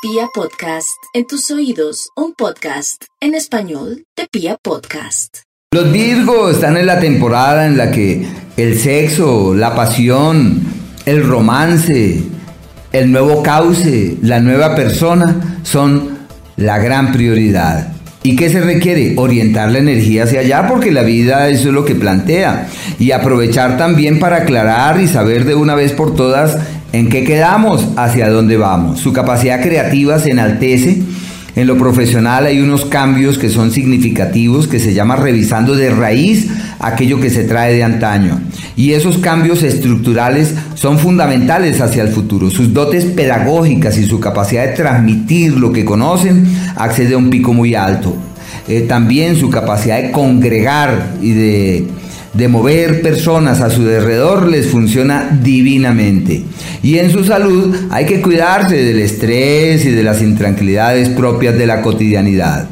Pia Podcast, en tus oídos, un podcast en español de Pia Podcast. Los Virgos están en la temporada en la que el sexo, la pasión, el romance, el nuevo cauce, la nueva persona son la gran prioridad. ¿Y qué se requiere? Orientar la energía hacia allá porque la vida eso es lo que plantea. Y aprovechar también para aclarar y saber de una vez por todas en qué quedamos, hacia dónde vamos. Su capacidad creativa se enaltece en lo profesional hay unos cambios que son significativos que se llama revisando de raíz aquello que se trae de antaño. Y esos cambios estructurales son fundamentales hacia el futuro. Sus dotes pedagógicas y su capacidad de transmitir lo que conocen accede a un pico muy alto. Eh, también su capacidad de congregar y de de mover personas a su alrededor les funciona divinamente. Y en su salud hay que cuidarse del estrés y de las intranquilidades propias de la cotidianidad.